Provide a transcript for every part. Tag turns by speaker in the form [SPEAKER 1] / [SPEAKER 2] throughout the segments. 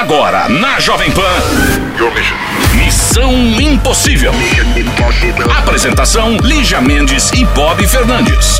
[SPEAKER 1] Agora, na Jovem Pan. Missão Impossível. Apresentação: Lígia Mendes e Bob Fernandes.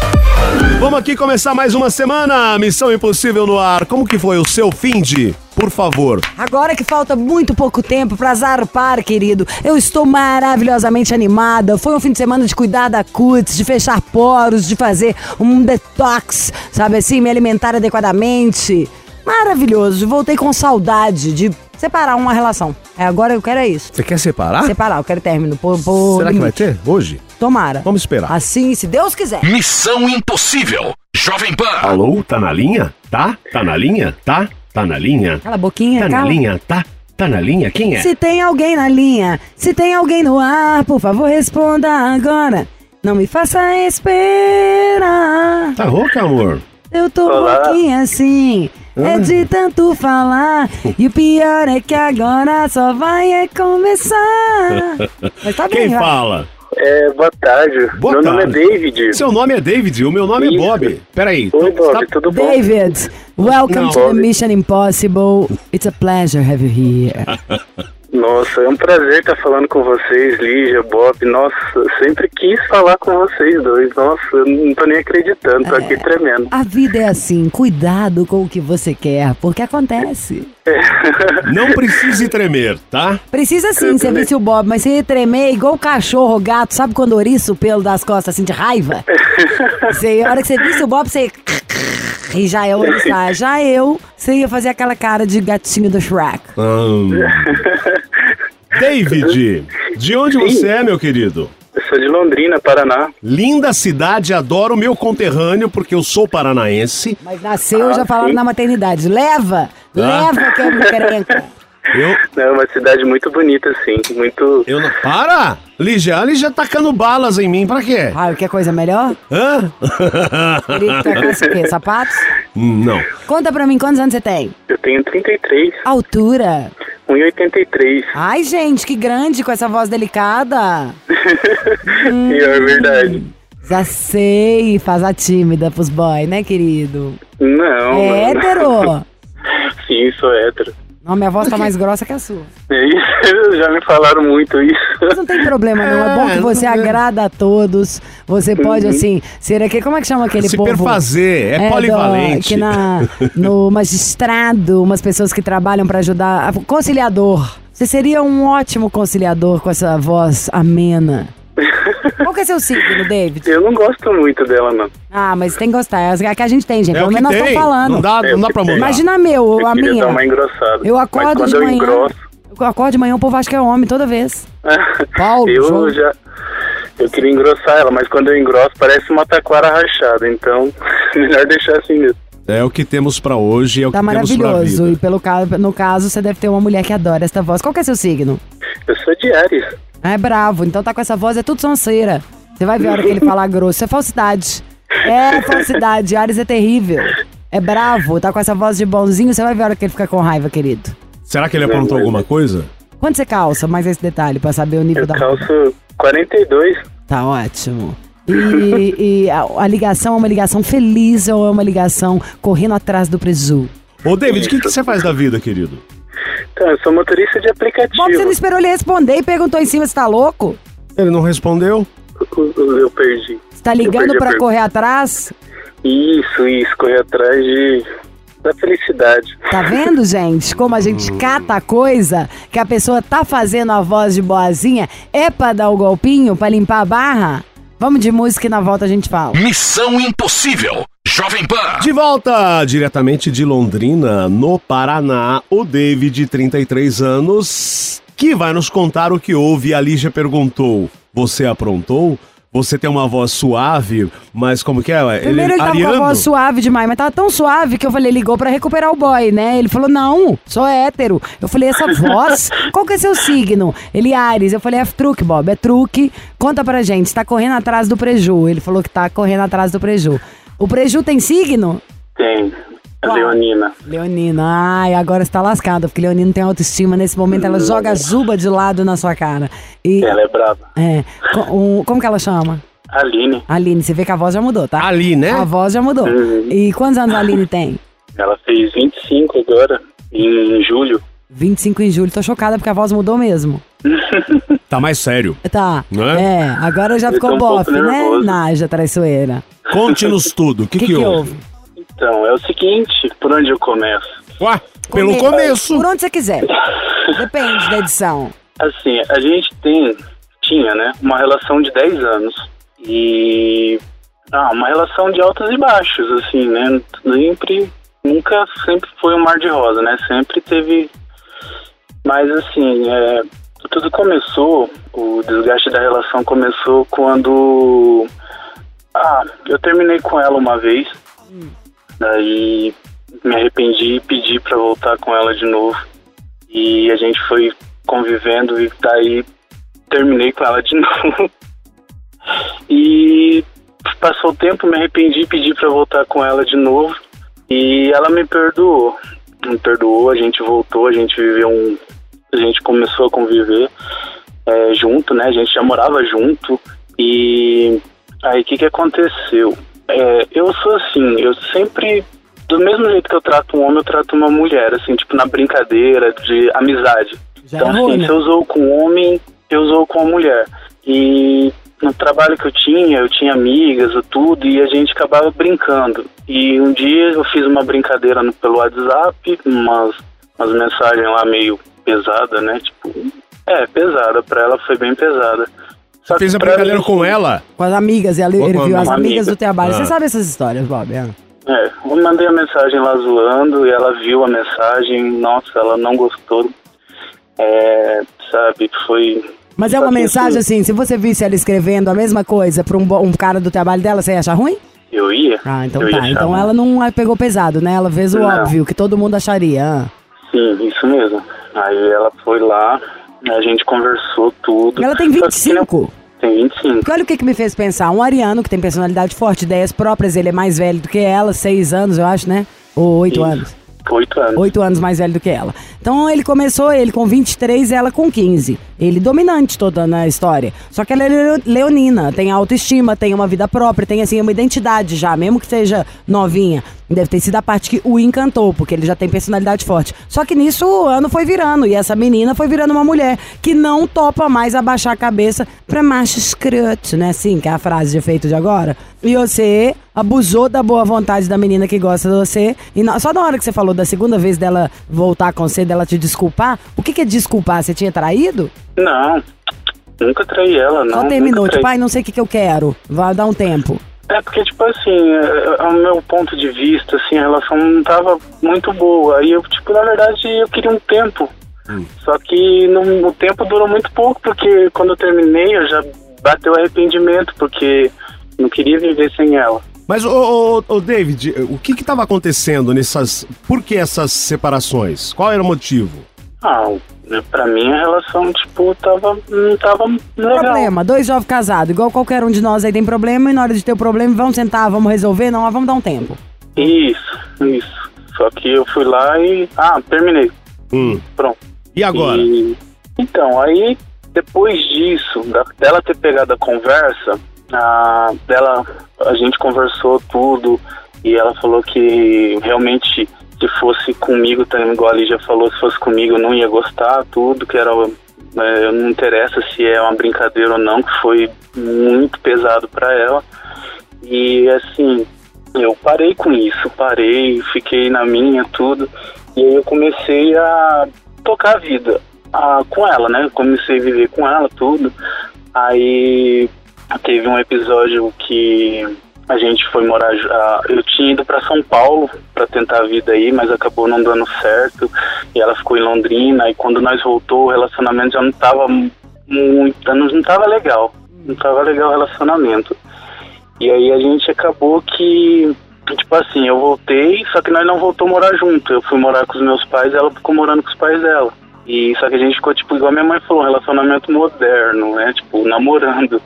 [SPEAKER 2] Vamos aqui começar mais uma semana. Missão Impossível no ar. Como que foi o seu fim de? Por favor.
[SPEAKER 3] Agora que falta muito pouco tempo pra zarpar, querido, eu estou maravilhosamente animada. Foi um fim de semana de cuidar da cutis, de fechar poros, de fazer um detox, sabe assim, me alimentar adequadamente. Maravilhoso. Voltei com saudade de separar uma relação. É, agora eu quero é isso.
[SPEAKER 2] Você quer separar?
[SPEAKER 3] Separar, eu quero término. Por, por
[SPEAKER 2] Será que vai
[SPEAKER 3] limite.
[SPEAKER 2] ter? Hoje?
[SPEAKER 3] Tomara.
[SPEAKER 2] Vamos esperar.
[SPEAKER 3] Assim, se Deus quiser.
[SPEAKER 1] Missão Impossível. Jovem Pan.
[SPEAKER 4] Alô, tá na linha? Tá? Tá na linha? Tá? Tá na linha?
[SPEAKER 3] Cala a boquinha,
[SPEAKER 4] Tá na
[SPEAKER 3] cala.
[SPEAKER 4] linha? Tá? Tá na linha? Quem é?
[SPEAKER 3] Se tem alguém na linha, se tem alguém no ar, por favor responda agora. Não me faça esperar.
[SPEAKER 2] Tá rouca, amor?
[SPEAKER 3] Eu tô
[SPEAKER 5] Olá.
[SPEAKER 3] louquinha assim, é de tanto falar. E o pior é que agora só vai é começar. Mas tá bem,
[SPEAKER 2] Quem
[SPEAKER 3] vai.
[SPEAKER 2] fala?
[SPEAKER 5] É, boa tarde.
[SPEAKER 2] Boa
[SPEAKER 5] Meu nome é
[SPEAKER 2] tarde.
[SPEAKER 5] David.
[SPEAKER 2] Seu nome é David, o meu nome é
[SPEAKER 5] Isso.
[SPEAKER 2] Bob. Peraí.
[SPEAKER 5] Oi,
[SPEAKER 2] Você
[SPEAKER 5] Bob,
[SPEAKER 2] tá-
[SPEAKER 5] tudo bom?
[SPEAKER 3] David, welcome
[SPEAKER 2] Não.
[SPEAKER 3] to the. Mission Impossible. It's a pleasure have you here.
[SPEAKER 5] Nossa, é um prazer estar falando com vocês, Lígia, Bob. Nossa, sempre quis falar com vocês dois. Nossa, eu não tô nem acreditando, tô aqui tremendo.
[SPEAKER 3] A vida é assim, cuidado com o que você quer, porque acontece.
[SPEAKER 2] Não precise tremer, tá?
[SPEAKER 3] Precisa sim, você visse o Bob, mas você ia tremer igual cachorro, gato, sabe quando ouriça o pelo das costas assim de raiva? Você, a hora que você visse o Bob, você. E já é ouriçar. Já eu, você ia fazer aquela cara de gatinho do Shrek.
[SPEAKER 2] Hum. David, de onde você é, meu querido?
[SPEAKER 5] Eu sou de Londrina, Paraná.
[SPEAKER 2] Linda cidade, adoro o meu conterrâneo porque eu sou paranaense.
[SPEAKER 3] Mas nasceu
[SPEAKER 5] Ah,
[SPEAKER 3] já falaram
[SPEAKER 5] sim.
[SPEAKER 3] na maternidade. Leva! Leva que é
[SPEAKER 2] Eu,
[SPEAKER 5] É uma cidade muito bonita, assim. Muito.
[SPEAKER 2] eu não... Para! Lígia, a Lígia tacando balas em mim, pra quê?
[SPEAKER 3] Ah, quer coisa melhor?
[SPEAKER 2] Hã?
[SPEAKER 3] Querido, tá com esse quê? Sapatos?
[SPEAKER 2] Não.
[SPEAKER 3] Conta pra mim, quantos anos você tem?
[SPEAKER 5] Eu tenho 33,
[SPEAKER 3] Altura.
[SPEAKER 5] 1,83.
[SPEAKER 3] Ai, gente, que grande com essa voz delicada.
[SPEAKER 5] E é verdade.
[SPEAKER 3] Já sei, faz a tímida pros boy, né, querido?
[SPEAKER 5] Não.
[SPEAKER 3] É
[SPEAKER 5] não.
[SPEAKER 3] hétero.
[SPEAKER 5] Sim, sou hétero.
[SPEAKER 3] Não, minha voz tá mais grossa que a sua.
[SPEAKER 5] É isso, já me falaram muito isso.
[SPEAKER 3] Mas não tem problema, não. É bom que você
[SPEAKER 2] É,
[SPEAKER 3] agrada a todos. Você pode, assim, ser aquele. Como é que chama aquele
[SPEAKER 2] Se
[SPEAKER 3] povo?
[SPEAKER 2] perfazer, é,
[SPEAKER 3] do-
[SPEAKER 2] polivalente.
[SPEAKER 3] que na, no magistrado, umas pessoas que trabalham pra ajudar. Conciliador. Você seria um ótimo conciliador com essa voz amena. Qual que é seu signo, David?
[SPEAKER 5] Eu não gosto muito dela, não.
[SPEAKER 3] Ah, mas tem que gostar. É a que a gente tem, gente.
[SPEAKER 2] É o
[SPEAKER 3] Pelo
[SPEAKER 2] que
[SPEAKER 3] menos nós
[SPEAKER 2] tem.
[SPEAKER 3] estamos falando.
[SPEAKER 2] Não dá,
[SPEAKER 5] É
[SPEAKER 2] não
[SPEAKER 5] o
[SPEAKER 2] dá
[SPEAKER 5] que
[SPEAKER 2] pra
[SPEAKER 5] tem.
[SPEAKER 2] mudar.
[SPEAKER 3] Imagina a meu,
[SPEAKER 5] Eu
[SPEAKER 3] a
[SPEAKER 5] queria
[SPEAKER 3] minha.
[SPEAKER 5] dar uma engrossada.
[SPEAKER 3] Eu acordo
[SPEAKER 5] Mas quando
[SPEAKER 3] de
[SPEAKER 5] eu
[SPEAKER 3] manhã.
[SPEAKER 5] engrosso...
[SPEAKER 3] Eu acordo de manhã, o povo acha que é homem toda vez. Paulo,
[SPEAKER 5] eu
[SPEAKER 3] João.
[SPEAKER 5] já... Eu queria engrossar ela, mas quando eu engrosso parece uma taquara rachada. Então, melhor deixar assim mesmo.
[SPEAKER 2] É o que temos pra hoje, é o
[SPEAKER 3] Tá
[SPEAKER 2] que temos
[SPEAKER 3] maravilhoso.
[SPEAKER 2] pra
[SPEAKER 3] E
[SPEAKER 2] vida.
[SPEAKER 3] pelo caso, no caso, você deve ter uma mulher que adora esta voz. Qual que é seu signo?
[SPEAKER 5] Eu sou de Ares.
[SPEAKER 3] Ah, é bravo. Então tá com essa voz, é tudo sonseira. Você vai ver a hora que ele falar grosso. Isso é falsidade. É falsidade. Ares é terrível. É bravo. Tá com essa voz de bonzinho. Você vai ver a hora que ele fica com raiva, querido.
[SPEAKER 2] Será que ele aprontou alguma coisa?
[SPEAKER 3] Quanto você calça? Mais esse detalhe pra saber o nível
[SPEAKER 5] Eu
[SPEAKER 3] da
[SPEAKER 5] calço 42.
[SPEAKER 3] Tá ótimo. E, e a, a ligação é uma ligação feliz ou é uma ligação correndo atrás do preju?
[SPEAKER 2] Ô, David, o que, que você faz da vida, querido?
[SPEAKER 5] Então, eu sou motorista de aplicativo.
[SPEAKER 3] Bob, você não esperou ele responder e perguntou em cima se tá louco?
[SPEAKER 2] Ele não respondeu?
[SPEAKER 5] Eu perdi.
[SPEAKER 3] Você tá
[SPEAKER 5] Eu
[SPEAKER 3] ligando
[SPEAKER 5] perdi a
[SPEAKER 3] pra
[SPEAKER 5] pergunta.
[SPEAKER 3] correr atrás?
[SPEAKER 5] Isso, isso. Correr atrás de... da felicidade.
[SPEAKER 3] Tá vendo, gente? Como a gente cata a coisa que a pessoa tá fazendo a voz de boazinha é pra dar o golpinho, pra limpar a barra? Vamos de música e na volta a gente fala.
[SPEAKER 1] Missão Impossível. Jovem Pan.
[SPEAKER 2] De volta diretamente de Londrina, no Paraná, o David, 33 anos, que vai nos contar o que houve. A Lígia perguntou: Você aprontou? Você tem uma voz suave, mas como que é?
[SPEAKER 3] Primeiro ele tava com a voz suave demais, mas tava tão suave que eu falei, ligou pra recuperar o boy, né? Ele falou, não, sou hétero. Eu falei, essa voz, qual que é seu signo? Ele, Ares. Eu falei, é truque, Bob, é truque. Conta pra gente, tá correndo atrás do preju. Ele falou que tá correndo atrás do preju. O preju tem signo?
[SPEAKER 5] Tem.
[SPEAKER 3] Qual?
[SPEAKER 5] Leonina.
[SPEAKER 3] Leonina, ai, agora está lascada, porque Leonina tem autoestima. Nesse momento ela joga a juba de lado na sua cara. E,
[SPEAKER 5] Ela é brava.
[SPEAKER 3] é, co- um- como que ela chama?
[SPEAKER 5] Aline.
[SPEAKER 3] Aline, você vê que a voz já mudou, tá?
[SPEAKER 2] Ali, né?
[SPEAKER 3] A voz já mudou.
[SPEAKER 5] Uhum.
[SPEAKER 3] E quantos anos a Aline tem?
[SPEAKER 5] Ela fez 25 agora, em julho.
[SPEAKER 3] 25 em julho, tô chocada porque a voz mudou mesmo.
[SPEAKER 2] Tá mais sério.
[SPEAKER 3] Tá.
[SPEAKER 2] Não é?
[SPEAKER 3] É, agora já
[SPEAKER 5] Eu
[SPEAKER 3] ficou
[SPEAKER 5] um
[SPEAKER 3] bofe, né. Naja traiçoeira?
[SPEAKER 2] Conte-nos tudo. O que,
[SPEAKER 3] que,
[SPEAKER 2] que,
[SPEAKER 3] que
[SPEAKER 2] houve?
[SPEAKER 3] houve?
[SPEAKER 5] Então, é o seguinte, por onde eu começo?
[SPEAKER 2] Ué, pelo
[SPEAKER 3] Come-
[SPEAKER 2] começo.
[SPEAKER 3] Por onde você quiser. Depende da edição.
[SPEAKER 5] Assim, a gente tem, tinha, né, uma relação de 10 anos. E. Ah, uma relação de altos e baixos, assim, né? Sempre. Nunca sempre foi um mar de rosa, né? Sempre teve. Mas, assim, é, tudo começou, o desgaste da relação começou quando. Ah, eu terminei com ela uma vez. Daí me arrependi e pedi pra voltar com ela de novo. E a gente foi convivendo e daí terminei com ela de novo. E passou o tempo, me arrependi, pedi pra voltar com ela de novo. E ela me perdoou. Me perdoou, a gente voltou, a gente viveu um. A gente começou a conviver é, junto, né? A gente já morava junto. E aí o que, que aconteceu? É, eu sou assim, eu sempre. Do mesmo jeito que eu trato um homem, eu trato uma mulher, assim, tipo, na brincadeira, de amizade.
[SPEAKER 3] Já
[SPEAKER 5] Então, assim,
[SPEAKER 3] né?
[SPEAKER 5] se eu usou com um homem, eu usou com a mulher. E no trabalho que eu tinha, eu tinha amigas e tudo, e a gente acabava brincando. E um dia eu fiz uma brincadeira no, pelo WhatsApp, umas, umas mensagens lá meio pesada, né? Tipo, é, pesada, pra ela foi bem pesada. Só
[SPEAKER 2] Fez a brincadeira
[SPEAKER 5] mim-
[SPEAKER 2] com ela?
[SPEAKER 3] Com as amigas, e ele, viu as amigas
[SPEAKER 5] amiga.
[SPEAKER 3] do trabalho.
[SPEAKER 2] Ah.
[SPEAKER 3] Você sabe essas histórias, Bob? é?
[SPEAKER 5] É, eu mandei a mensagem lá zoando e ela viu a mensagem, nossa, ela não gostou. É, sabe, foi.
[SPEAKER 3] Mas é uma mensagem
[SPEAKER 5] assim-
[SPEAKER 3] assim, se você visse ela escrevendo a mesma coisa pra um, um cara do trabalho dela, você ia achar ruim?
[SPEAKER 5] Eu ia.
[SPEAKER 3] Ah, então tá. Então ela não pegou pesado, né? Ela fez o
[SPEAKER 5] Não.
[SPEAKER 3] óbvio, que todo mundo acharia. ah.
[SPEAKER 5] Sim, isso mesmo. Aí ela foi lá, a gente conversou tudo.
[SPEAKER 3] Ela tem
[SPEAKER 5] Só que
[SPEAKER 3] 25.
[SPEAKER 5] Tem 25.
[SPEAKER 3] Porque olha o que, que me fez pensar. Um ariano que tem personalidade forte, ideias próprias, ele é mais velho do que ela, seis anos, eu acho, né? Ou oito
[SPEAKER 5] Isso.
[SPEAKER 3] anos.
[SPEAKER 5] Oito anos.
[SPEAKER 3] Oito anos mais velho do que ela. Então ele começou, ele com 23 e ela com 15. Ele dominante toda na história. Só que ela é leo- leonina, tem autoestima, tem uma vida própria, tem assim uma identidade já, mesmo que seja novinha. Deve ter sido a parte que o encantou, porque ele já tem personalidade forte. Só que nisso o ano foi virando e essa menina foi virando uma mulher que não topa mais abaixar a cabeça pra macho escroto, né? Assim, que é a frase de efeito de agora. E você abusou da boa vontade da menina que gosta de você. E na- só na hora que você falou da segunda vez dela voltar com você, dela te desculpar, o que, que é desculpar? Você tinha traído?
[SPEAKER 5] Não, nunca traí ela, não.
[SPEAKER 3] Só terminou,
[SPEAKER 5] nunca
[SPEAKER 3] tipo,
[SPEAKER 5] traí.
[SPEAKER 3] ai, não sei o que, que eu quero. Vai dar um tempo.
[SPEAKER 5] É porque, tipo assim, é, é, ao meu ponto de vista, assim, a relação não tava muito boa. Aí eu, tipo, na verdade, eu queria um tempo. Só que não, o tempo durou muito pouco, porque quando eu terminei, eu já bateu arrependimento, porque não queria viver sem ela.
[SPEAKER 2] Mas, ô, ô, ô, David, o que que tava acontecendo nessas... Por que essas separações? Qual era o motivo?
[SPEAKER 5] Ah, pra mim a relação, tipo, tava, não tava legal.
[SPEAKER 3] Problema, dois jovens casados, igual qualquer um de nós aí tem problema, e na hora de ter o problema, vamos sentar, vamos resolver, não, vamos dar um tempo.
[SPEAKER 5] Isso, isso. Só que eu fui lá e. Ah, terminei.
[SPEAKER 2] Hum.
[SPEAKER 5] Pronto.
[SPEAKER 2] E agora?
[SPEAKER 5] E- então, aí, depois disso, da- dela ter pegado a conversa, a, dela, a gente conversou tudo e ela falou que realmente se fosse comigo, também, igual a Lígia falou, se fosse comigo eu não ia gostar, tudo, que era. é, não interessa se é uma brincadeira ou não, que foi muito pesado para ela. E assim, eu parei com isso, parei, fiquei na minha, tudo. E aí eu comecei a tocar a vida ah, com ela, né? Comecei a viver com ela, tudo. Aí teve um episódio que a gente foi morar. eu tinha ido para São Paulo para tentar a vida aí, mas acabou não dando certo. E ela ficou em Londrina. E quando nós voltou, o relacionamento já não tava muito. Não, não tava legal. Não tava legal o relacionamento. E aí a gente acabou que, tipo assim, eu voltei, só que nós não voltou a morar junto. Eu fui morar com os meus pais, ela ficou morando com os pais dela. E só que a gente ficou, tipo, igual minha mãe falou, um relacionamento moderno, né? Tipo, namorando.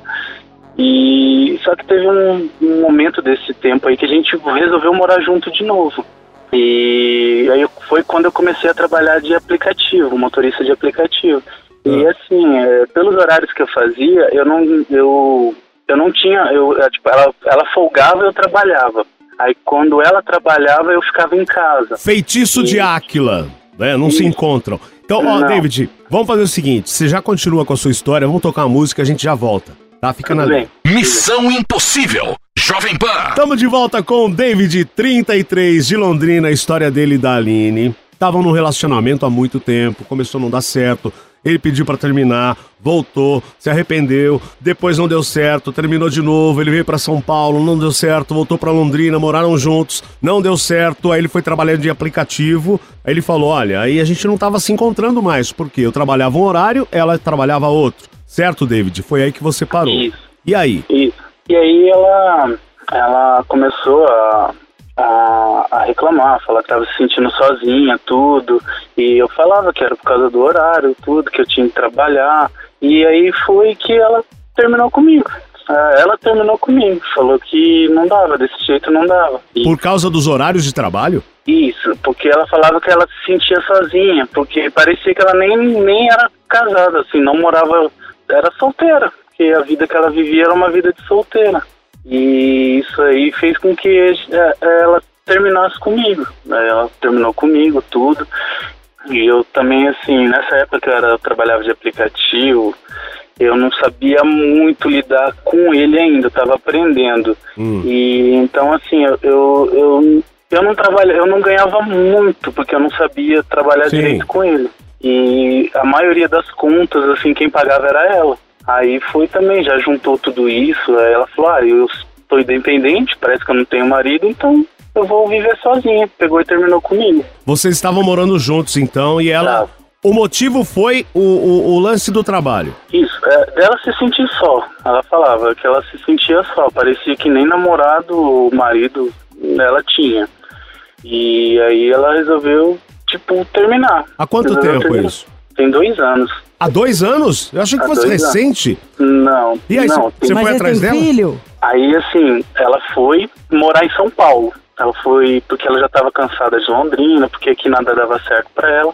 [SPEAKER 5] E só que teve um, um momento desse tempo aí que a gente resolveu morar junto de novo. E aí foi quando eu comecei a trabalhar de aplicativo, motorista de aplicativo. E assim, é, pelos horários que eu fazia, eu não, eu, eu não tinha, eu, é, tipo, ela, ela folgava e eu trabalhava. Aí quando ela trabalhava, eu ficava em casa.
[SPEAKER 2] Feitiço de Áquila, né? Não se
[SPEAKER 5] Isso.
[SPEAKER 2] encontram. Então, ó,
[SPEAKER 5] Não.
[SPEAKER 2] David, vamos fazer o seguinte: você já continua com a sua história, vamos tocar uma música, a gente já volta. Tá? Fica na
[SPEAKER 5] Tudo
[SPEAKER 2] linha.
[SPEAKER 5] bem.
[SPEAKER 1] Missão Impossível. Jovem Pan.
[SPEAKER 2] Estamos de volta com o David, 33, de Londrina, a história dele e da Aline. Estavam num relacionamento há muito tempo, começou a não dar certo. Ele pediu pra terminar, voltou, se arrependeu, depois não deu certo, terminou de novo, ele veio pra São Paulo, não deu certo, voltou pra Londrina, moraram juntos, não deu certo, aí ele foi trabalhando de aplicativo, aí ele falou, olha, aí a gente não tava se encontrando mais, porque eu trabalhava um horário, ela trabalhava outro. Certo, David? Foi aí que você parou.
[SPEAKER 5] Isso.
[SPEAKER 2] E aí?
[SPEAKER 5] Isso. E aí ela, ela começou a, a, a reclamar, falar que estava se sentindo sozinha, tudo. E eu falava que era por causa do horário, tudo, que eu tinha que trabalhar. E aí foi que ela terminou comigo. Ah, Ela terminou comigo, falou que não dava, desse jeito não dava. E-
[SPEAKER 2] Por causa dos horários de trabalho?
[SPEAKER 5] Isso, porque ela falava que ela se sentia sozinha, porque parecia que ela nem, nem era casada, assim, não morava, era solteira, porque a vida que ela vivia era uma vida de solteira. E isso aí fez com que eh, ela terminasse comigo. né? Ela terminou comigo, tudo. E eu também, assim, nessa época que eu, era, eu trabalhava de aplicativo, eu não sabia muito lidar com ele ainda, eu estava aprendendo. E então, assim, eu, eu, eu, eu não trabalha, eu não ganhava muito, porque eu não sabia trabalhar
[SPEAKER 2] Sim.
[SPEAKER 5] direito com ele. E a maioria das contas, assim, quem pagava era ela. Aí foi também, já juntou tudo isso, aí ela falou, ah, eu estou independente, parece que eu não tenho marido, então eu vou viver sozinha. Pegou e terminou comigo.
[SPEAKER 2] Vocês estavam morando juntos, então, e ela.
[SPEAKER 5] Tava.
[SPEAKER 2] O motivo foi o, o, o lance do trabalho.
[SPEAKER 5] Isso, é, dela se sentir só. Ela falava que ela se sentia só. Parecia que nem namorado ou marido ela tinha. E aí ela resolveu, tipo, terminar.
[SPEAKER 2] Há quanto tempo
[SPEAKER 5] terminar.
[SPEAKER 2] isso?
[SPEAKER 5] Tem dois anos.
[SPEAKER 2] Há dois anos? Eu achei que
[SPEAKER 5] Há
[SPEAKER 2] fosse
[SPEAKER 5] anos.
[SPEAKER 2] recente.
[SPEAKER 5] Não,
[SPEAKER 2] E aí,
[SPEAKER 5] não.
[SPEAKER 2] você
[SPEAKER 5] tem-
[SPEAKER 2] foi atrás
[SPEAKER 3] tem
[SPEAKER 2] dela?
[SPEAKER 3] filho?
[SPEAKER 5] Aí, assim, ela foi morar em São Paulo. Ela foi porque ela já estava cansada de Londrina, porque aqui nada dava certo para ela.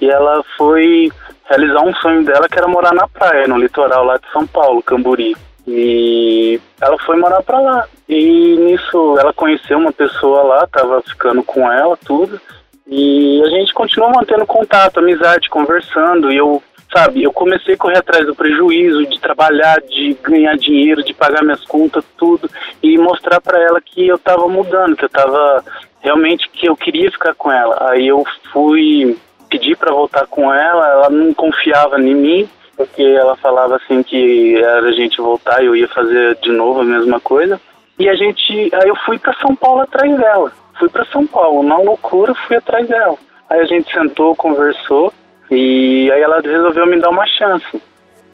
[SPEAKER 5] E ela foi realizar um sonho dela, que era morar na praia, no litoral lá de São Paulo, Camburi. E ela foi morar pra lá. E nisso ela conheceu uma pessoa lá, tava ficando com ela, tudo. E a gente continuou mantendo contato, amizade, conversando. E eu, sabe, eu comecei a correr atrás do prejuízo, de trabalhar, de ganhar dinheiro, de pagar minhas contas, tudo. E mostrar pra ela que eu tava mudando, que eu tava realmente que eu queria ficar com ela. Aí eu fui pedir pra voltar com ela, ela não confiava em mim, porque ela falava assim que era a gente voltar e eu ia fazer de novo a mesma coisa. E a gente, aí eu fui pra São Paulo atrás dela. Fui pra São Paulo, na loucura fui atrás dela. Aí a gente sentou, conversou e aí ela resolveu me dar uma chance.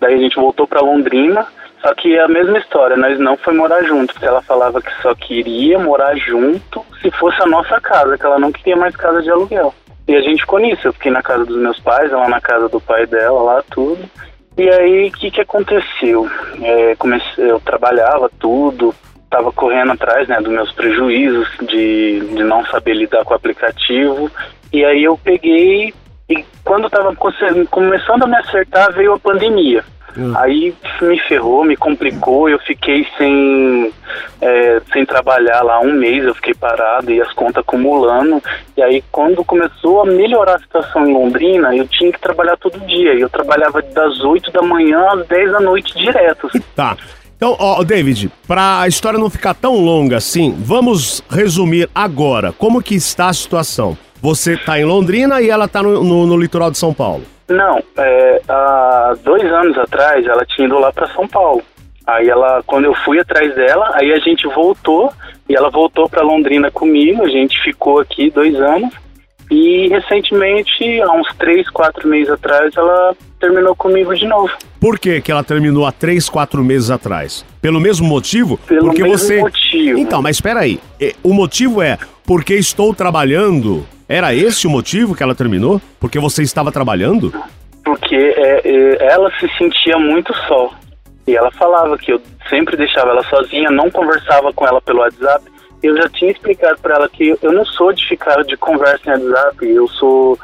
[SPEAKER 5] Daí a gente voltou pra Londrina, só que é a mesma história, nós não foi morar junto, porque ela falava que só queria morar junto se fosse a nossa casa, que ela não queria mais casa de aluguel. E a gente ficou nisso, eu fiquei na casa dos meus pais, ela na casa do pai dela, lá tudo. E aí, o que que aconteceu? É, comecei, eu trabalhava tudo, tava correndo atrás, né, dos meus prejuízos de, de não saber lidar com o aplicativo. E aí eu peguei e quando tava conse- começando a me acertar, veio a pandemia. Aí me ferrou, me complicou, eu fiquei sem, é, sem trabalhar lá um mês, eu fiquei parado e as contas acumulando. E aí quando começou a melhorar a situação em Londrina, eu tinha que trabalhar todo dia. E eu trabalhava das 8 da manhã às 10 da noite direto.
[SPEAKER 2] Tá. Então, ó, David, pra a história não ficar tão longa assim, vamos resumir agora como que está a situação. Você tá em Londrina e ela tá no, no- no litoral de São Paulo.
[SPEAKER 5] Não, é, há dois anos atrás ela tinha ido lá para São Paulo. Aí ela, quando eu fui atrás dela, aí a gente voltou e ela voltou para Londrina comigo. A gente ficou aqui dois anos e recentemente, há uns três, quatro meses atrás, ela terminou comigo de novo.
[SPEAKER 2] Por que que ela terminou há três, quatro meses atrás? Pelo mesmo motivo?
[SPEAKER 5] Pelo
[SPEAKER 2] porque
[SPEAKER 5] mesmo
[SPEAKER 2] você.
[SPEAKER 5] motivo.
[SPEAKER 2] Então, mas espera aí. É, O motivo é porque estou trabalhando. Era esse o motivo que ela terminou? Porque você estava trabalhando?
[SPEAKER 5] porque é, é, ela se sentia muito só. E ela falava que eu sempre deixava ela sozinha, não conversava com ela pelo WhatsApp. Eu já tinha explicado para ela que eu não sou de ficar de conversa em WhatsApp, eu sou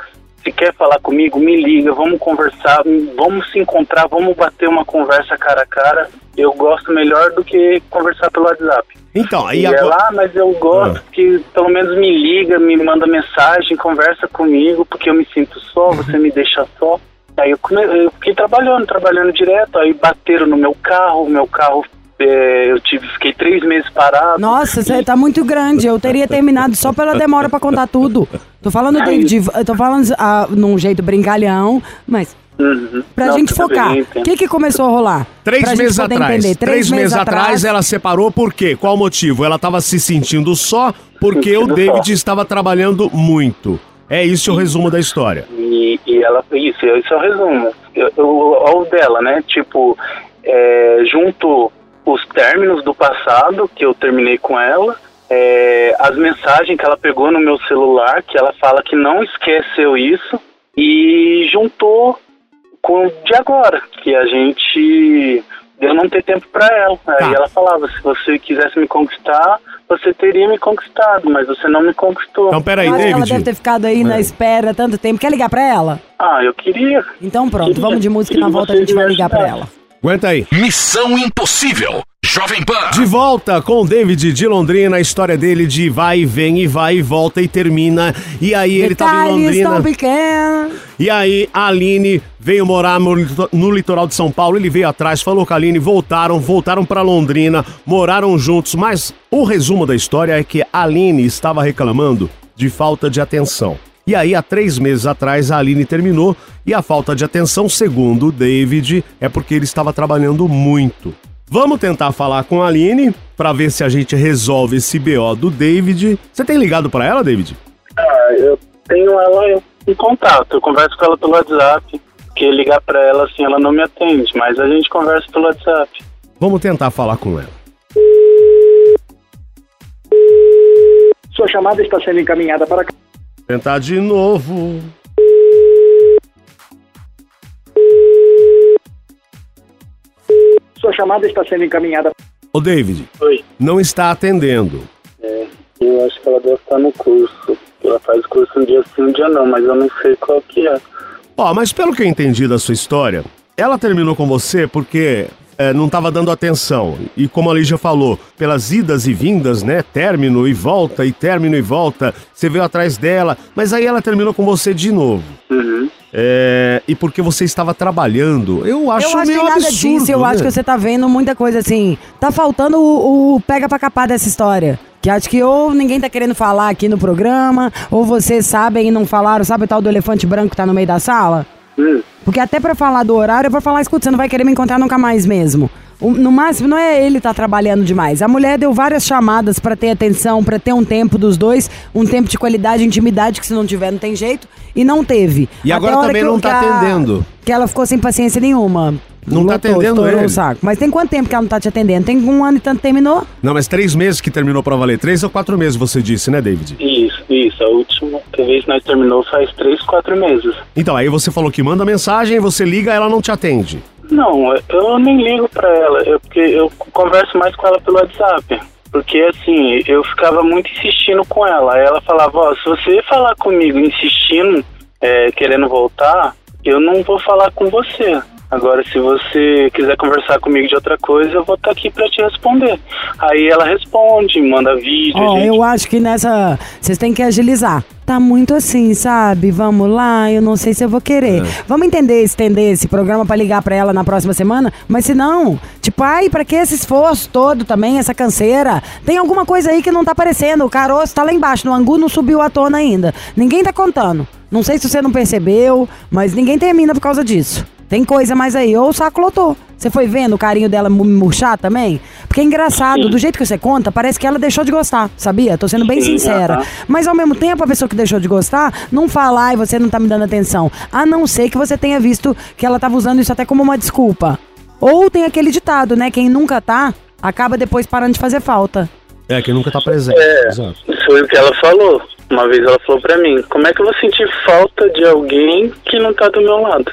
[SPEAKER 5] se quer falar comigo, me liga, vamos conversar, vamos se encontrar, vamos bater uma conversa cara a cara. Eu gosto melhor do que conversar pelo WhatsApp.
[SPEAKER 2] Então, aí
[SPEAKER 5] E
[SPEAKER 2] agora.
[SPEAKER 5] ela, ah, mas eu gosto
[SPEAKER 2] Ah.
[SPEAKER 5] que pelo menos me liga, me manda mensagem, conversa comigo, porque eu me sinto só, você me deixa só. Aí eu, come- eu fiquei trabalhando, trabalhando direto, aí bateram no meu carro, meu carro, é, eu tive, fiquei três meses parado.
[SPEAKER 3] Nossa, você tá muito grande. Eu teria terminado só pela demora pra contar tudo. Tô falando, David, eu tô falando ah, num jeito brincalhão, mas
[SPEAKER 5] Uhum.
[SPEAKER 3] pra
[SPEAKER 5] Não,
[SPEAKER 3] gente focar. O que que começou a rolar?
[SPEAKER 2] Três
[SPEAKER 3] Pra
[SPEAKER 2] meses atrás.
[SPEAKER 3] entender.
[SPEAKER 2] Três, meses atrás ela separou por quê? Qual o motivo? Ela estava se sentindo só porque o
[SPEAKER 5] Sentindo
[SPEAKER 2] David
[SPEAKER 5] só.
[SPEAKER 2] estava trabalhando muito. É isso o resumo da história.
[SPEAKER 5] E, e ela, isso, isso é o resumo. Eu, eu, o dela, né? Tipo, é, junto os términos do passado, que eu terminei com ela, é, as mensagens que ela pegou no meu celular, que ela fala que não esqueceu isso, e juntou com o de agora, que a gente deu não ter tempo pra ela. Aí
[SPEAKER 2] Tá.
[SPEAKER 5] ela falava, se você quisesse me conquistar, você teria me conquistado, mas você não me conquistou.
[SPEAKER 2] Então, peraí,
[SPEAKER 3] que ela
[SPEAKER 2] David.
[SPEAKER 3] deve ter ficado aí na espera tanto tempo. Quer ligar pra ela?
[SPEAKER 5] Ah, eu queria.
[SPEAKER 3] Então pronto,
[SPEAKER 5] Queria-
[SPEAKER 3] vamos de música e na volta a gente vai ligar pra ela.
[SPEAKER 2] Aguenta aí.
[SPEAKER 1] Missão Impossível. Jovem Pan.
[SPEAKER 2] De volta com o David de Londrina, a história dele de vai e vem e vai e volta e termina. E aí ele tava em
[SPEAKER 3] Detalhes
[SPEAKER 2] Londrina.
[SPEAKER 3] tão pequenos.
[SPEAKER 2] E aí a Aline veio morar no, lito- no litoral de São Paulo. Ele veio atrás, falou com a Aline, voltaram, voltaram pra Londrina, moraram juntos. Mas o resumo da história é que a Aline estava reclamando de falta de atenção. E aí, há três meses atrás, a Aline terminou e a falta de atenção, segundo o David, é porque ele estava trabalhando muito. Vamos tentar falar com a Aline pra ver se a gente resolve esse BO do David. Você tem ligado pra ela, David?
[SPEAKER 5] Ah, eu tenho ela em contato, eu converso com ela pelo WhatsApp. Porque ligar pra ela assim, ela não me atende, mas a gente conversa pelo WhatsApp.
[SPEAKER 2] Vamos tentar falar com ela.
[SPEAKER 6] Sua chamada está sendo encaminhada para.
[SPEAKER 2] Tentar de novo.
[SPEAKER 6] Sua chamada está sendo encaminhada.
[SPEAKER 2] Ô, David,
[SPEAKER 5] Oi.
[SPEAKER 2] não está atendendo.
[SPEAKER 5] É, eu acho que ela deve estar no curso. Ela faz curso um dia sim, um dia não, mas eu não sei qual que é.
[SPEAKER 2] Ó, mas pelo que eu entendi da sua história, ela terminou com você porque é, não estava dando atenção. E como a Lígia falou, pelas idas e vindas, né? Término e volta, e término e volta, você veio atrás dela, mas aí ela terminou com você de novo.
[SPEAKER 5] Uhum.
[SPEAKER 2] É, e porque você estava trabalhando. Eu acho,
[SPEAKER 3] eu acho que nada
[SPEAKER 2] absurdo.
[SPEAKER 3] disso, eu
[SPEAKER 2] né?
[SPEAKER 3] acho que você tá vendo muita coisa assim. Tá faltando o, o pega pra capar dessa história. Que acho que ou ninguém tá querendo falar aqui no programa, ou vocês sabem e não falaram, sabe o tal do elefante branco que tá no meio da sala? Porque até pra falar do horário, eu vou falar, escuta, você não vai querer me encontrar nunca mais mesmo. No máximo, não é ele tá trabalhando demais. A mulher deu várias chamadas pra ter atenção, pra ter um tempo dos dois, um tempo de qualidade, intimidade, que se não tiver não tem jeito, e não teve.
[SPEAKER 2] E
[SPEAKER 3] Até
[SPEAKER 2] agora também não tá atendendo.
[SPEAKER 3] Que ela ficou sem paciência nenhuma.
[SPEAKER 2] Não tá atendendo
[SPEAKER 3] estourou
[SPEAKER 2] ele.
[SPEAKER 3] o saco. Mas tem quanto tempo que ela não tá te atendendo? Tem um ano e tanto terminou?
[SPEAKER 2] Não, mas três meses que terminou pra valer. Três ou quatro meses, você disse, né, David?
[SPEAKER 5] Isso, isso. A última vez que nós terminou faz três, quatro meses.
[SPEAKER 2] Então, aí você falou que manda mensagem, você liga, ela não te atende.
[SPEAKER 5] Não, eu nem ligo pra ela, eu, porque eu converso mais com ela pelo WhatsApp. Porque assim, eu ficava muito insistindo com ela. Aí ela falava, ó, se você falar comigo insistindo, é, querendo voltar, eu não vou falar com você. Agora, se você quiser conversar comigo de outra coisa, eu vou estar aqui pra te responder. Aí ela responde, manda vídeo,
[SPEAKER 3] Ó,
[SPEAKER 5] gente.
[SPEAKER 3] eu acho que nessa. Vocês têm que agilizar. Tá muito assim, sabe? Vamos lá, eu não sei se eu vou querer. Vamos entender, estender esse programa pra ligar pra ela na próxima semana? Mas se não, tipo, ai, pra que esse esforço todo também, essa canseira? Tem alguma coisa aí que não tá aparecendo. O caroço tá lá embaixo, no angu não subiu à tona ainda. Ninguém tá contando. Não sei se você não percebeu, mas ninguém termina por causa disso. Tem coisa mais aí. Ou o saco lotou. Você foi vendo o carinho dela mu- murchar também? Porque é engraçado,
[SPEAKER 5] Sim.
[SPEAKER 3] do jeito que você conta, parece que ela deixou de gostar, sabia? Tô sendo bem
[SPEAKER 5] Sim,
[SPEAKER 3] sincera.
[SPEAKER 5] aham.
[SPEAKER 3] Mas ao mesmo tempo, a pessoa que deixou de gostar não fala, ai, você não tá me dando atenção. A não ser que você tenha visto que ela tava usando isso até como uma desculpa. Ou tem aquele ditado, né? Quem nunca tá, acaba depois parando de fazer falta.
[SPEAKER 2] É, que nunca tá presente.
[SPEAKER 5] É.
[SPEAKER 2] Exato.
[SPEAKER 5] Foi o que ela falou. Uma vez ela falou pra mim, como é que eu vou sentir falta de alguém que não tá do meu lado?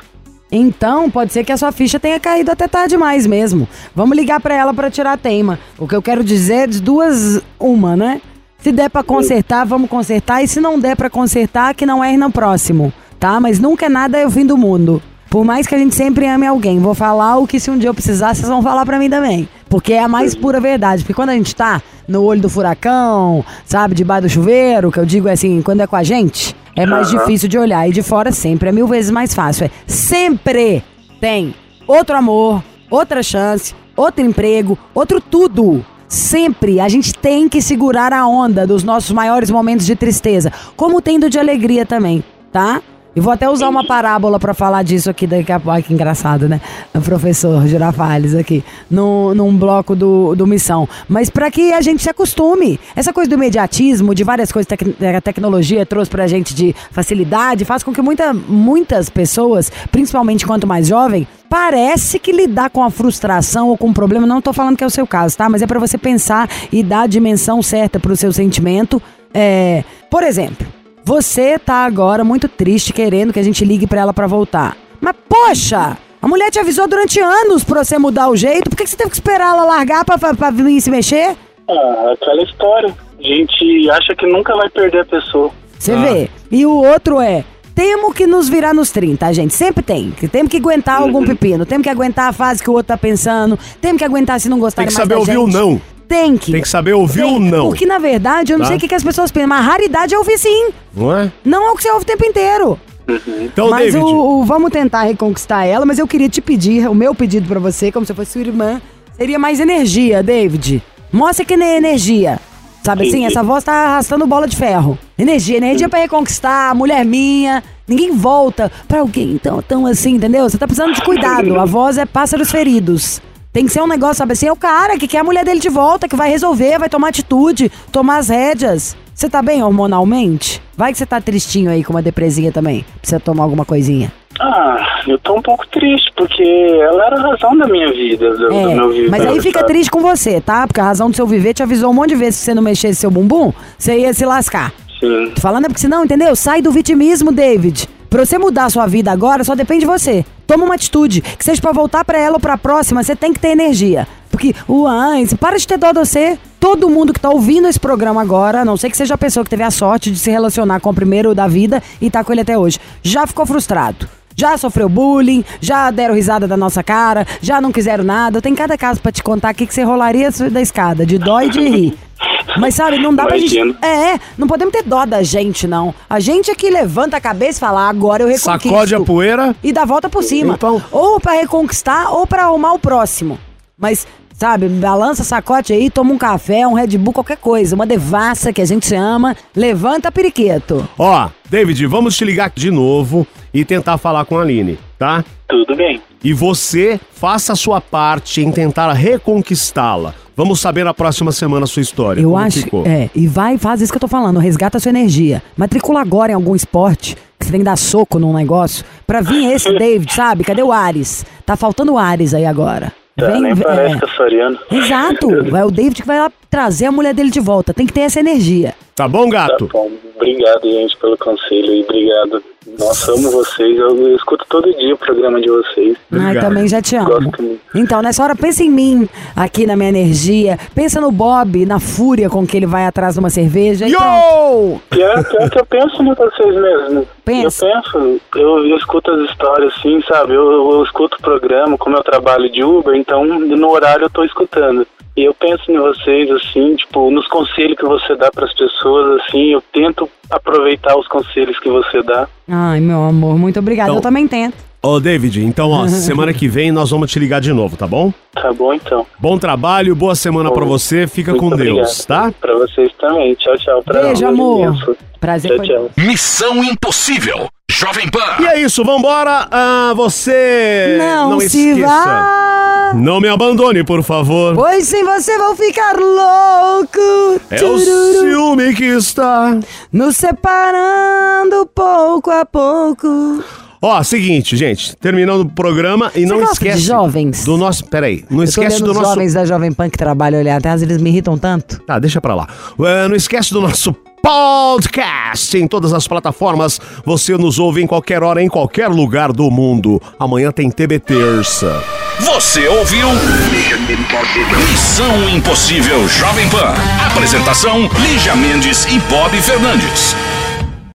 [SPEAKER 3] Então, pode ser que a sua ficha tenha caído até tarde demais mesmo. Vamos ligar pra ela pra tirar a teima. O que eu quero dizer é de duas, uma, né? Se der pra consertar, vamos consertar. E se não der pra consertar, que não erre no próximo. tá? Mas nunca é nada é o fim do mundo. Por mais que a gente sempre ame alguém, vou falar o que se um dia eu precisar, vocês vão falar pra mim também. Porque é a mais pura verdade. Porque quando a gente tá no olho do furacão, sabe, debaixo do chuveiro, que eu digo assim, quando é com a gente, é mais
[SPEAKER 5] Aham.
[SPEAKER 3] difícil de olhar. E de fora sempre é mil vezes mais fácil. É sempre tem outro amor, outra chance, outro emprego, outro tudo. Sempre a gente tem que segurar a onda dos nossos maiores momentos de tristeza, como tendo de alegria também, tá? E vou até usar uma parábola pra falar disso aqui daqui a pouco. Ai, que engraçado, né? O professor Girafales aqui, no, num bloco do, do Missão. Mas pra que a gente se acostume. Essa coisa do imediatismo, de várias coisas que a tecnologia trouxe pra gente de facilidade, faz com que muita, muitas pessoas, principalmente quanto mais jovem, parece que lidar com a frustração ou com um problema, não tô falando que é o seu caso, tá? Mas é pra você pensar e dar a dimensão certa pro seu sentimento. É, por exemplo, você tá agora muito triste, querendo que a gente ligue pra ela pra voltar. Mas, poxa! A mulher te avisou durante anos pra você mudar o jeito. Por que que você teve que esperar ela largar pra, pra, pra vir se mexer?
[SPEAKER 5] Ah, aquela história. A gente acha que nunca vai perder a pessoa.
[SPEAKER 3] Você
[SPEAKER 2] Ah.
[SPEAKER 3] vê. E o outro é. Temos que nos virar nos 30, gente. Sempre tem. Que Temos que aguentar algum pepino. Temos que aguentar a fase que o outro tá pensando. Temos que aguentar se não gostar
[SPEAKER 2] Tem que
[SPEAKER 3] mais
[SPEAKER 2] saber ouvir
[SPEAKER 3] gente.
[SPEAKER 2] o não.
[SPEAKER 3] Tem que.
[SPEAKER 2] Tem que saber ouvir
[SPEAKER 3] Tem.
[SPEAKER 2] o não.
[SPEAKER 3] Porque, na verdade, eu não
[SPEAKER 2] Tá.
[SPEAKER 3] sei o que, que as pessoas pensam, mas a raridade é ouvir sim.
[SPEAKER 2] Não é?
[SPEAKER 3] Não é o que você ouve o tempo inteiro.
[SPEAKER 2] Então,
[SPEAKER 3] mas
[SPEAKER 2] David.
[SPEAKER 3] o, o- vamos tentar reconquistar ela, mas eu queria te pedir, o meu pedido pra você, como se eu fosse sua irmã, seria mais energia, David. Mostra que nem energia. Sabe assim, essa voz tá arrastando bola de ferro. Energia, energia pra reconquistar, mulher minha. Ninguém volta pra alguém tão, tão assim, entendeu? Você tá precisando de cuidado. A voz é pássaros feridos. Tem que ser um negócio, sabe assim? É o cara que quer a mulher dele de volta, que vai resolver, vai tomar atitude, tomar as rédeas. Você tá bem hormonalmente? Vai que você tá tristinho aí com uma depresinha também. Precisa tomar alguma coisinha.
[SPEAKER 5] Ah, eu tô um pouco triste, porque ela era a razão da minha vida, do, do meu
[SPEAKER 3] É,
[SPEAKER 5] viver.
[SPEAKER 3] mas aí fica
[SPEAKER 5] sabe?
[SPEAKER 3] triste com você, tá? Porque a razão do seu viver te avisou um monte de vezes que você não mexesse seu bumbum, você ia se lascar.
[SPEAKER 5] Sim.
[SPEAKER 3] Tô falando é porque senão, entendeu? Sai do vitimismo, David. Pra você mudar a sua vida agora, só depende de você. Toma uma atitude. Que seja pra voltar pra ela ou pra próxima, você tem que ter energia. Porque o antes, para de ter dó de você. Todo mundo que tá ouvindo esse programa agora, a não sei que seja a pessoa que teve a sorte de se relacionar com o primeiro da vida e tá com ele até hoje, já ficou frustrado. Já sofreu bullying, já deram risada da nossa cara, já não quiseram nada. Tenho cada caso pra te contar aqui que você rolaria da escada, de dó e de rir. Mas sabe, não dá pra gente.
[SPEAKER 5] Imagino.
[SPEAKER 3] É, não podemos ter dó da gente, não. A gente é que levanta a cabeça e fala, agora eu reconquisto.
[SPEAKER 2] Sacode a poeira.
[SPEAKER 3] E dá volta por cima.
[SPEAKER 2] Então-
[SPEAKER 3] Ou pra reconquistar, ou pra arrumar o próximo. Mas, sabe, balança, sacote aí, toma um café, um Red Bull, qualquer coisa. Uma devassa que a gente ama. Levanta periquito.
[SPEAKER 2] Ó, David, vamos te ligar de novo e tentar falar com a Aline, tá?
[SPEAKER 5] Tudo bem.
[SPEAKER 2] E você faça a sua parte em tentar reconquistá-la. Vamos saber na próxima semana a sua história.
[SPEAKER 3] Eu
[SPEAKER 2] como
[SPEAKER 3] acho.
[SPEAKER 2] ficou.
[SPEAKER 3] É, e vai, faz isso que eu tô falando, resgata a sua energia. Matricula agora em algum esporte, que você tem que dar soco num negócio, pra vir esse David, sabe? Cadê o Ares? Tá faltando o Ares aí agora.
[SPEAKER 5] Tá, nem
[SPEAKER 3] vem-
[SPEAKER 5] parece
[SPEAKER 3] é.
[SPEAKER 5] caçoriano.
[SPEAKER 3] Exato, é o David que vai lá trazer a mulher dele de volta. Tem que ter essa energia.
[SPEAKER 2] Tá bom,
[SPEAKER 5] Tá
[SPEAKER 2] gato?
[SPEAKER 5] bom. Obrigado, gente, pelo conselho e obrigado. Nossa, amo vocês. Eu, escuto todo dia o programa de vocês.
[SPEAKER 3] Ai,
[SPEAKER 2] Obrigado.
[SPEAKER 3] também já te amo. Então, nessa hora, pensa em mim, aqui na minha energia. Pensa no Bob, na fúria com que ele vai atrás de uma cerveja. E.
[SPEAKER 2] Yo!
[SPEAKER 5] Pior, pior que eu penso em vocês mesmo.
[SPEAKER 3] Pensa.
[SPEAKER 5] Eu penso, eu, eu escuto as histórias assim, sabe? Eu, eu, escuto o programa, como eu trabalho de Uber, então no horário eu tô escutando. E eu penso em vocês, assim, tipo, nos conselhos que você dá pras pessoas, assim, eu tento aproveitar os conselhos que você dá.
[SPEAKER 3] Ai, meu amor, muito obrigada.
[SPEAKER 2] Então-
[SPEAKER 3] Eu também tento.
[SPEAKER 2] Ô, David, então, ó, semana que vem nós vamos te ligar de novo, tá bom?
[SPEAKER 5] Tá bom, então.
[SPEAKER 2] Bom trabalho, boa semana pra você, fica
[SPEAKER 5] Muito
[SPEAKER 2] com Deus,
[SPEAKER 5] obrigado.
[SPEAKER 2] tá?
[SPEAKER 5] Pra vocês também. Tchau, tchau. Pra
[SPEAKER 3] Beijo,
[SPEAKER 5] nós,
[SPEAKER 3] amor.
[SPEAKER 5] imenso.
[SPEAKER 3] Prazer
[SPEAKER 5] Tchau, tchau.
[SPEAKER 1] Missão Impossível. Jovem
[SPEAKER 2] E
[SPEAKER 1] Pan.
[SPEAKER 2] é isso, vambora. Ah, você
[SPEAKER 3] Não, se
[SPEAKER 2] esqueça.
[SPEAKER 3] vá.
[SPEAKER 2] Não me abandone, por favor.
[SPEAKER 3] Pois sem você vou ficar louco.
[SPEAKER 2] É o
[SPEAKER 3] Tururu.
[SPEAKER 2] ciúme que está.
[SPEAKER 3] Nos separando pouco a pouco.
[SPEAKER 2] Ó, seguinte, gente, terminando o programa e
[SPEAKER 3] Você
[SPEAKER 2] não
[SPEAKER 3] gosta
[SPEAKER 2] esquece
[SPEAKER 3] de jovens?
[SPEAKER 2] do nosso, peraí, não
[SPEAKER 3] Eu tô
[SPEAKER 2] esquece
[SPEAKER 3] olhando
[SPEAKER 2] do
[SPEAKER 3] os
[SPEAKER 2] nosso
[SPEAKER 3] jovens da Jovem Pan que trabalham ali atrás, eles me irritam tanto.
[SPEAKER 2] Tá, deixa pra lá. É, não esquece do nosso podcast em todas as plataformas. Você nos ouve em qualquer hora, em qualquer lugar do mundo. Amanhã tem TB Terça.
[SPEAKER 1] Você ouviu? Missão Impossível Jovem Pan. Apresentação: Lígia Mendes e Bob Fernandes.